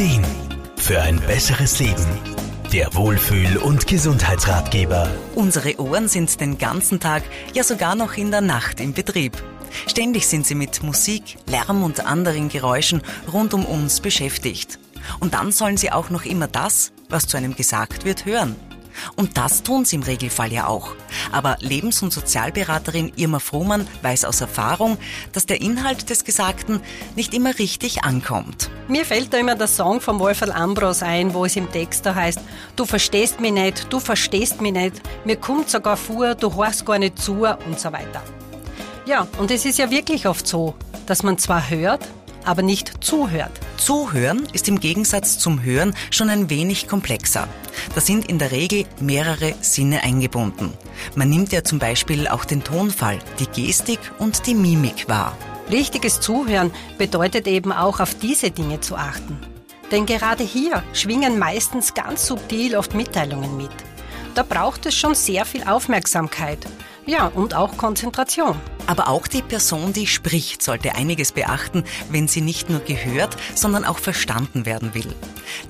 Ideen für ein besseres Leben. Der Wohlfühl- und Gesundheitsratgeber. Unsere Ohren sind den ganzen Tag, ja sogar noch in der Nacht im Betrieb. Ständig sind sie mit Musik, Lärm und anderen Geräuschen rund um uns beschäftigt. Und dann sollen sie auch noch immer das, was zu einem gesagt wird, hören. Und das tun sie im Regelfall ja auch. Aber Lebens- und Sozialberaterin Irma Frohmann weiß aus Erfahrung, dass der Inhalt des Gesagten nicht immer richtig ankommt. Mir fällt da immer der Song von Wolfgang Ambros ein, wo es im Text da heißt, du verstehst mich nicht, du verstehst mich nicht, mir kommt sogar vor, du hörst gar nicht zu und so weiter. Ja, und es ist ja wirklich oft so, dass man zwar hört, aber nicht zuhört. Zuhören ist im Gegensatz zum Hören schon ein wenig komplexer. Da sind in der Regel mehrere Sinne eingebunden. Man nimmt ja zum Beispiel auch den Tonfall, die Gestik und die Mimik wahr. Richtiges Zuhören bedeutet eben auch auf diese Dinge zu achten. Denn gerade hier schwingen meistens ganz subtil oft Mitteilungen mit. Da braucht es schon sehr viel Aufmerksamkeit. Ja, und auch Konzentration. Aber auch die Person, die spricht, sollte einiges beachten, wenn sie nicht nur gehört, sondern auch verstanden werden will.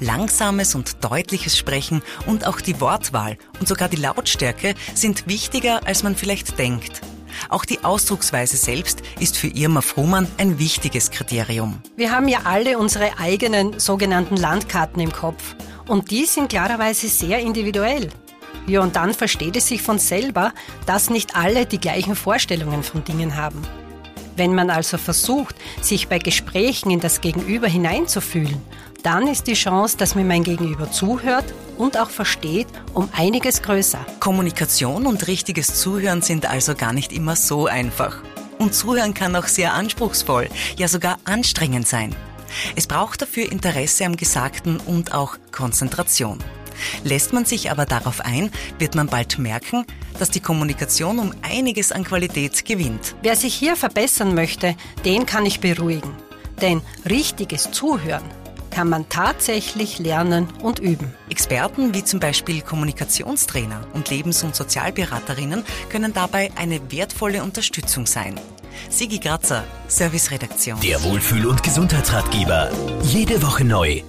Langsames und deutliches Sprechen und auch die Wortwahl und sogar die Lautstärke sind wichtiger, als man vielleicht denkt. Auch die Ausdrucksweise selbst ist für Irma Frohmann ein wichtiges Kriterium. Wir haben ja alle unsere eigenen sogenannten Landkarten im Kopf. Und die sind klarerweise sehr individuell. Ja, und dann versteht es sich von selber, dass nicht alle die gleichen Vorstellungen von Dingen haben. Wenn man also versucht, sich bei Gesprächen in das Gegenüber hineinzufühlen, dann ist die Chance, dass mir mein Gegenüber zuhört und auch versteht, um einiges größer. Kommunikation und richtiges Zuhören sind also gar nicht immer so einfach. Und Zuhören kann auch sehr anspruchsvoll, ja sogar anstrengend sein. Es braucht dafür Interesse am Gesagten und auch Konzentration. Lässt man sich aber darauf ein, wird man bald merken, dass die Kommunikation um einiges an Qualität gewinnt. Wer sich hier verbessern möchte, den kann ich beruhigen. Denn richtiges Zuhören kann man tatsächlich lernen und üben. Experten wie zum Beispiel Kommunikationstrainer und Lebens- und Sozialberaterinnen können dabei eine wertvolle Unterstützung sein. Sigi Gratzer, Serviceredaktion. Der Wohlfühl- und Gesundheitsratgeber. Jede Woche neu